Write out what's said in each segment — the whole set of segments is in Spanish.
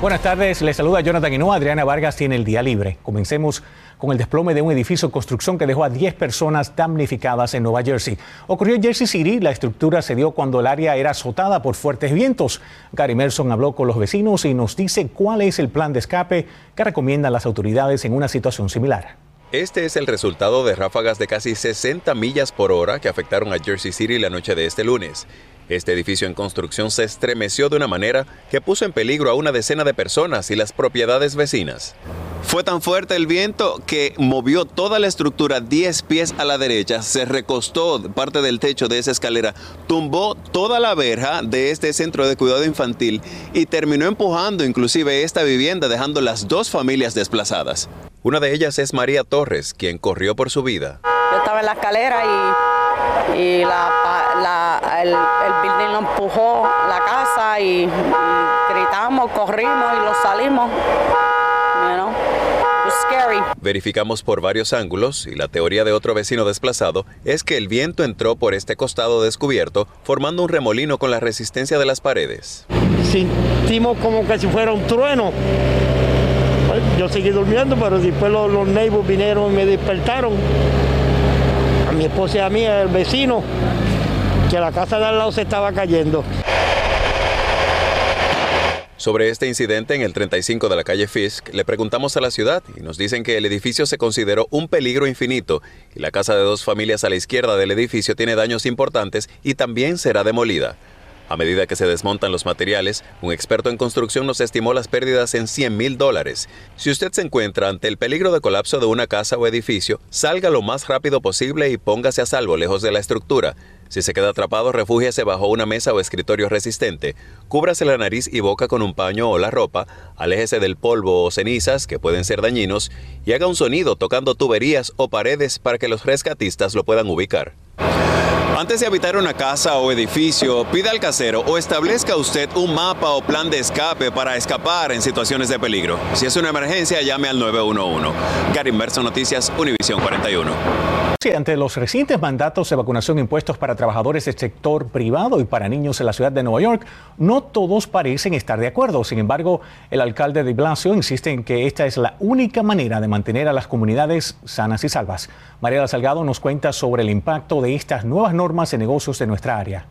Buenas tardes, les saluda Jonathan Hinoa. Adriana Vargas tiene el día libre. Comencemos con el desplome de un edificio en construcción que dejó a 10 personas damnificadas en Nueva Jersey. Ocurrió en Jersey City, la estructura se dio cuando el área era azotada por fuertes vientos. Gary Merson habló con los vecinos y nos dice cuál es el plan de escape que recomiendan las autoridades en una situación similar. Este es el resultado de ráfagas de casi 60 millas por hora que afectaron a Jersey City la noche de este lunes. Este edificio en construcción se estremeció de una manera que puso en peligro a una decena de personas y las propiedades vecinas. Fue tan fuerte el viento que movió toda la estructura 10 pies a la derecha, se recostó parte del techo de esa escalera, tumbó toda la verja de este centro de cuidado infantil y terminó empujando inclusive esta vivienda dejando las dos familias desplazadas. Una de ellas es María Torres, quien corrió por su vida. Yo estaba en la escalera y, el, building lo empujó la casa y, gritamos, corrimos y lo salimos. Verificamos por varios ángulos y la teoría de otro vecino desplazado es que el viento entró por este costado descubierto formando un remolino con la resistencia de las paredes. Sentimos como que si fuera un trueno. Yo seguí durmiendo, pero después los, los neighbors vinieron y me despertaron. A mi esposa y a mí, el vecino, que la casa de al lado se estaba cayendo. Sobre este incidente en el 35 de la calle Fisk, le preguntamos a la ciudad y nos dicen que el edificio se consideró un peligro infinito y la casa de dos familias a la izquierda del edificio tiene daños importantes y también será demolida. A medida que se desmontan los materiales, un experto en construcción nos estimó las pérdidas en 100 mil dólares. Si usted se encuentra ante el peligro de colapso de una casa o edificio, salga lo más rápido posible y póngase a salvo lejos de la estructura. Si se queda atrapado, refúgiese bajo una mesa o escritorio resistente. Cúbrase la nariz y boca con un paño o la ropa, aléjese del polvo o cenizas que pueden ser dañinos y haga un sonido tocando tuberías o paredes para que los rescatistas lo puedan ubicar. Antes de habitar una casa o edificio, pida al casero o establezca usted un mapa o plan de escape para escapar en situaciones de peligro. Si es una emergencia, llame al 911. Gary Inverso Noticias, Univisión 41. Sí, ante los recientes mandatos de vacunación impuestos para trabajadores del sector privado y para niños en la ciudad de Nueva York, no todos parecen estar de acuerdo. Sin embargo, el alcalde de Blasio insiste en que esta es la única manera de mantener a las comunidades sanas y salvas. María Salgado nos cuenta sobre el impacto de estas nuevas normas en negocios de nuestra área.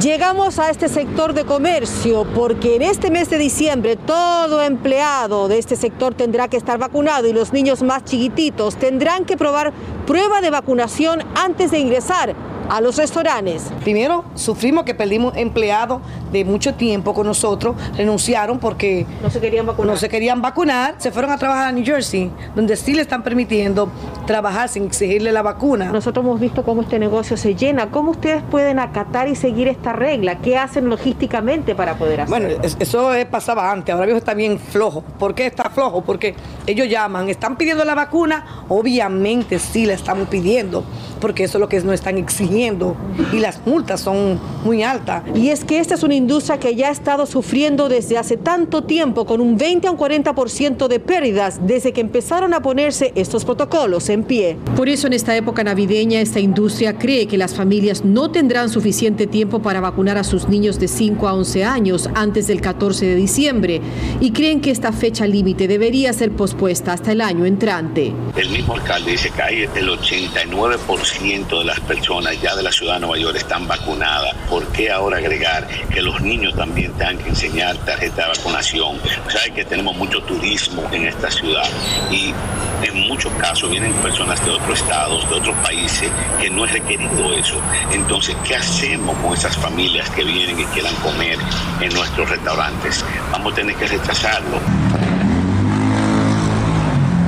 Llegamos a este sector de comercio porque en este mes de diciembre todo empleado de este sector tendrá que estar vacunado y los niños más chiquititos tendrán que probar prueba de vacunación antes de ingresar a los restaurantes. Primero, sufrimos que perdimos empleados de mucho tiempo con nosotros, renunciaron porque no se querían vacunar. No se querían vacunar, se fueron a trabajar a New Jersey, donde sí le están permitiendo trabajar sin exigirle la vacuna. Nosotros hemos visto cómo este negocio se llena. ¿Cómo ustedes pueden acatar y seguir esta regla? ¿Qué hacen logísticamente para poder hacerlo? Bueno, eso pasaba antes, ahora mismo está bien flojo. ¿Por qué está flojo? Porque ellos llaman, están pidiendo la vacuna, obviamente sí la estamos pidiendo, porque eso es lo que nos están exigiendo y las multas son muy altas. Y es que esta es una industria que ya ha estado sufriendo desde hace tanto tiempo con un 20 a un 40% de pérdidas desde que empezaron a ponerse estos protocolos en pie. Por eso en esta época navideña esta industria cree que las familias no tendrán suficiente tiempo para vacunar a sus niños de 5 a 11 años antes del 14 de diciembre y creen que esta fecha límite debería ser pospuesta hasta el año entrante. El mismo alcalde dice que hay el 89% de las personas ya de la ciudad de Nueva York están vacunadas, ¿por qué ahora agregar que los niños también tengan que enseñar tarjeta de vacunación? Sabe que tenemos mucho turismo en esta ciudad y en muchos casos vienen personas de otros estados, de otros países, que no es requerido eso. Entonces, ¿qué hacemos con esas familias que vienen y quieran comer en nuestros restaurantes? Vamos a tener que retrasarlo.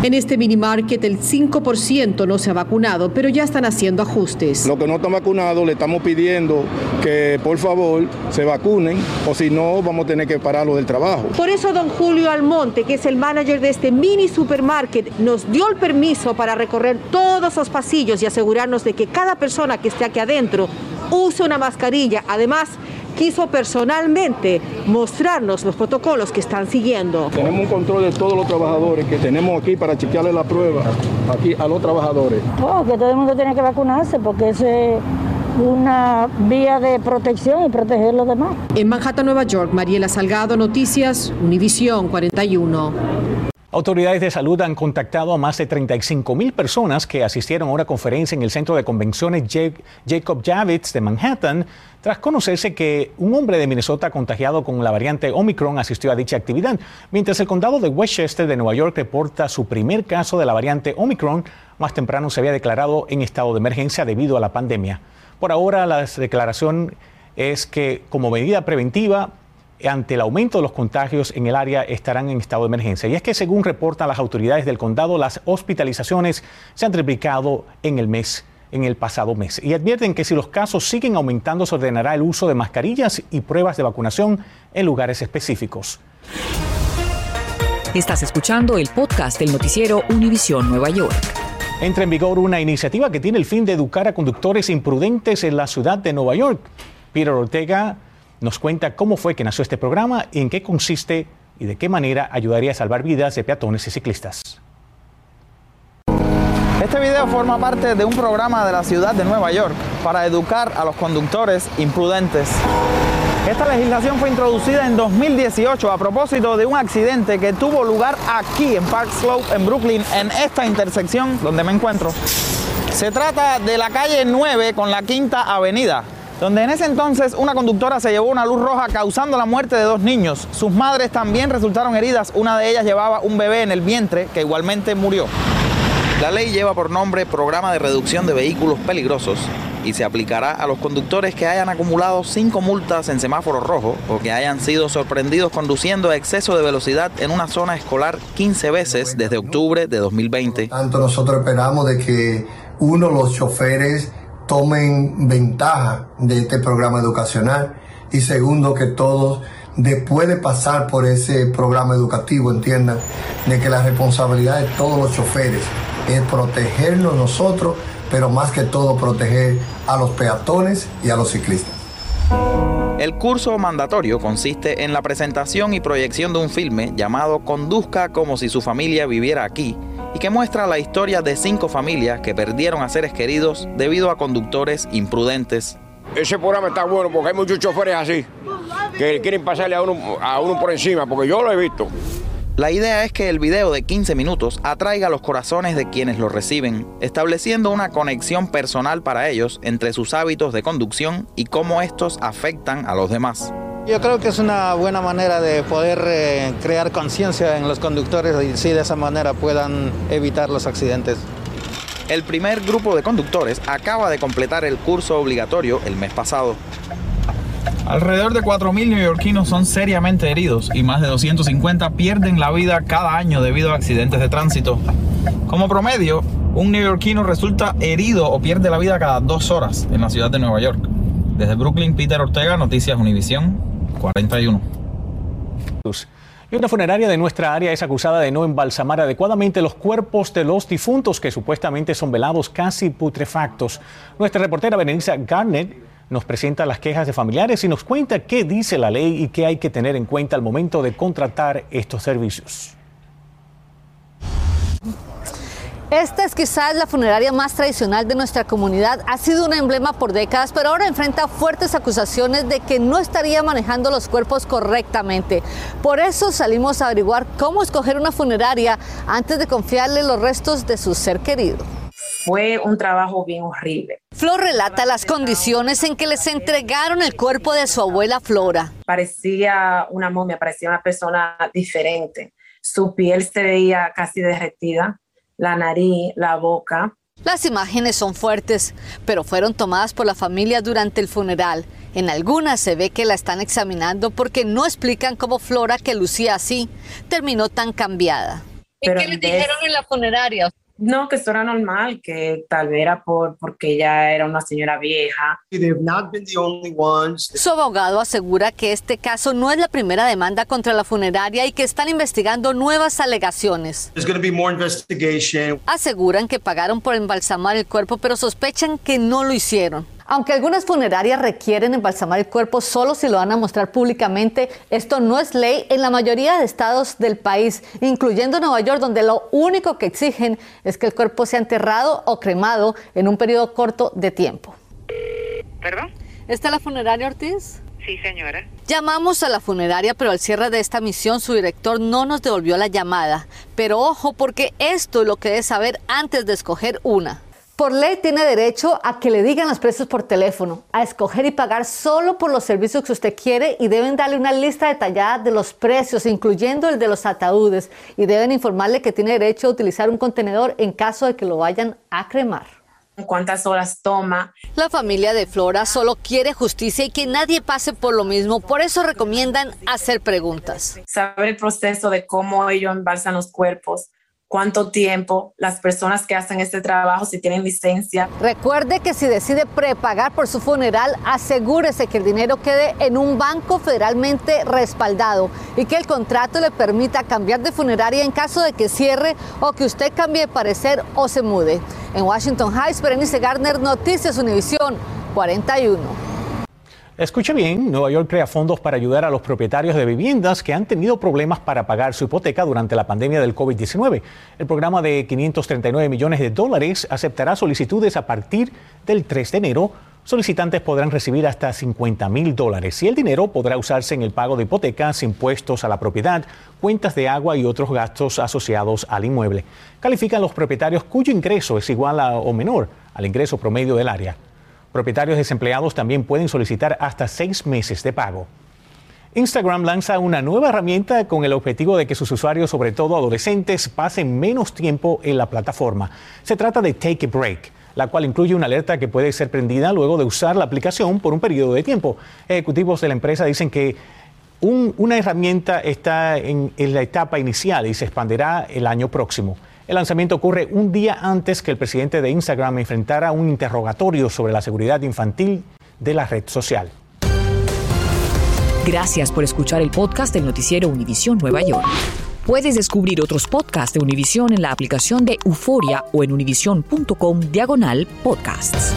En este mini market el 5% no se ha vacunado, pero ya están haciendo ajustes. Los que no están vacunados le estamos pidiendo que por favor se vacunen o si no vamos a tener que pararlo del trabajo. Por eso don Julio Almonte, que es el manager de este mini supermarket, nos dio el permiso para recorrer todos los pasillos y asegurarnos de que cada persona que esté aquí adentro use una mascarilla. Además, quiso personalmente mostrarnos los protocolos que están siguiendo. Tenemos un control de todos los trabajadores que tenemos aquí para chequearle la prueba aquí a los trabajadores. Oh, que todo el mundo tiene que vacunarse porque ese una vía de protección y proteger a los demás. En Manhattan, Nueva York, Mariela Salgado, Noticias, Univisión 41. Autoridades de salud han contactado a más de 35 mil personas que asistieron a una conferencia en el centro de convenciones Jacob Javits de Manhattan tras conocerse que un hombre de Minnesota contagiado con la variante Omicron asistió a dicha actividad, mientras el condado de Westchester de Nueva York reporta su primer caso de la variante Omicron, más temprano se había declarado en estado de emergencia debido a la pandemia. Por ahora, la declaración es que como medida preventiva, ante el aumento de los contagios en el área estarán en estado de emergencia. Y es que según reportan las autoridades del condado, las hospitalizaciones se han triplicado en el mes en el pasado mes y advierten que si los casos siguen aumentando se ordenará el uso de mascarillas y pruebas de vacunación en lugares específicos. Estás escuchando el podcast del noticiero Univisión Nueva York. Entra en vigor una iniciativa que tiene el fin de educar a conductores imprudentes en la ciudad de Nueva York. Peter Ortega nos cuenta cómo fue que nació este programa, en qué consiste y de qué manera ayudaría a salvar vidas de peatones y ciclistas. Este video forma parte de un programa de la ciudad de Nueva York para educar a los conductores imprudentes. Esta legislación fue introducida en 2018 a propósito de un accidente que tuvo lugar aquí en Park Slope, en Brooklyn, en esta intersección donde me encuentro. Se trata de la calle 9 con la Quinta Avenida, donde en ese entonces una conductora se llevó una luz roja causando la muerte de dos niños. Sus madres también resultaron heridas, una de ellas llevaba un bebé en el vientre que igualmente murió. La ley lleva por nombre Programa de Reducción de Vehículos Peligrosos y se aplicará a los conductores que hayan acumulado cinco multas en semáforo rojo o que hayan sido sorprendidos conduciendo a exceso de velocidad en una zona escolar 15 veces desde octubre de 2020. Tanto nosotros esperamos de que uno los choferes tomen ventaja de este programa educacional y segundo que todos después de pasar por ese programa educativo entiendan de que la responsabilidad de todos los choferes es protegernos nosotros, pero más que todo proteger a los peatones y a los ciclistas. El curso mandatorio consiste en la presentación y proyección de un filme llamado Conduzca como si su familia viviera aquí y que muestra la historia de cinco familias que perdieron a seres queridos debido a conductores imprudentes. Ese programa está bueno porque hay muchos choferes así que quieren pasarle a uno, a uno por encima, porque yo lo he visto. La idea es que el video de 15 minutos atraiga los corazones de quienes lo reciben, estableciendo una conexión personal para ellos entre sus hábitos de conducción y cómo estos afectan a los demás. Yo creo que es una buena manera de poder eh, crear conciencia en los conductores y si de esa manera puedan evitar los accidentes. El primer grupo de conductores acaba de completar el curso obligatorio el mes pasado. Alrededor de 4.000 neoyorquinos son seriamente heridos y más de 250 pierden la vida cada año debido a accidentes de tránsito. Como promedio, un neoyorquino resulta herido o pierde la vida cada dos horas en la ciudad de Nueva York. Desde Brooklyn, Peter Ortega, Noticias Univisión 41. Y una funeraria de nuestra área es acusada de no embalsamar adecuadamente los cuerpos de los difuntos que supuestamente son velados casi putrefactos. Nuestra reportera Berenice Garnett nos presenta las quejas de familiares y nos cuenta qué dice la ley y qué hay que tener en cuenta al momento de contratar estos servicios. Esta es quizás la funeraria más tradicional de nuestra comunidad. Ha sido un emblema por décadas, pero ahora enfrenta fuertes acusaciones de que no estaría manejando los cuerpos correctamente. Por eso salimos a averiguar cómo escoger una funeraria antes de confiarle los restos de su ser querido. Fue un trabajo bien horrible. Flor relata las condiciones en que les entregaron el cuerpo de su abuela Flora. Parecía una momia, parecía una persona diferente. Su piel se veía casi derretida, la nariz, la boca. Las imágenes son fuertes, pero fueron tomadas por la familia durante el funeral. En algunas se ve que la están examinando porque no explican cómo Flora, que lucía así, terminó tan cambiada. ¿Y qué les dijeron en la funeraria? No, que esto era normal, que tal vez era por, porque ella era una señora vieja. Su abogado asegura que este caso no es la primera demanda contra la funeraria y que están investigando nuevas alegaciones. Aseguran que pagaron por embalsamar el cuerpo, pero sospechan que no lo hicieron. Aunque algunas funerarias requieren embalsamar el cuerpo solo si lo van a mostrar públicamente, esto no es ley en la mayoría de estados del país, incluyendo Nueva York, donde lo único que exigen es que el cuerpo sea enterrado o cremado en un periodo corto de tiempo. ¿Perdón? ¿Está la funeraria Ortiz? Sí, señora. Llamamos a la funeraria, pero al cierre de esta misión su director no nos devolvió la llamada. Pero ojo, porque esto es lo que debe saber antes de escoger una. Por ley tiene derecho a que le digan los precios por teléfono, a escoger y pagar solo por los servicios que usted quiere y deben darle una lista detallada de los precios, incluyendo el de los ataúdes, y deben informarle que tiene derecho a utilizar un contenedor en caso de que lo vayan a cremar. ¿Cuántas horas toma? La familia de Flora solo quiere justicia y que nadie pase por lo mismo, por eso recomiendan hacer preguntas. Saber el proceso de cómo ellos embalsan los cuerpos, cuánto tiempo, las personas que hacen este trabajo, si tienen licencia. Recuerde que si decide prepagar por su funeral, asegúrese que el dinero quede en un banco federalmente respaldado y que el contrato le permita cambiar de funeraria en caso de que cierre o que usted cambie de parecer o se mude. En Washington Heights, Berenice Gardner, Noticias Univisión 41. Escuche bien, Nueva York crea fondos para ayudar a los propietarios de viviendas que han tenido problemas para pagar su hipoteca durante la pandemia del COVID-19. El programa de 539 millones de dólares aceptará solicitudes a partir del 3 de enero. Solicitantes podrán recibir hasta 50 mil dólares y el dinero podrá usarse en el pago de hipotecas, impuestos a la propiedad, cuentas de agua y otros gastos asociados al inmueble. Califican los propietarios cuyo ingreso es igual o menor al ingreso promedio del área. Propietarios desempleados también pueden solicitar hasta seis meses de pago. Instagram lanza una nueva herramienta con el objetivo de que sus usuarios, sobre todo adolescentes, pasen menos tiempo en la plataforma. Se trata de Take a Break, la cual incluye una alerta que puede ser prendida luego de usar la aplicación por un periodo de tiempo. Ejecutivos de la empresa dicen que una herramienta está en la etapa inicial y se expandirá el año próximo. El lanzamiento ocurre un día antes que el presidente de Instagram enfrentara un interrogatorio sobre la seguridad infantil de la red social. Gracias por escuchar el podcast del noticiero Univisión Nueva York. Puedes descubrir otros podcasts de Univisión en la aplicación de Euforia o en univision.com diagonal podcasts.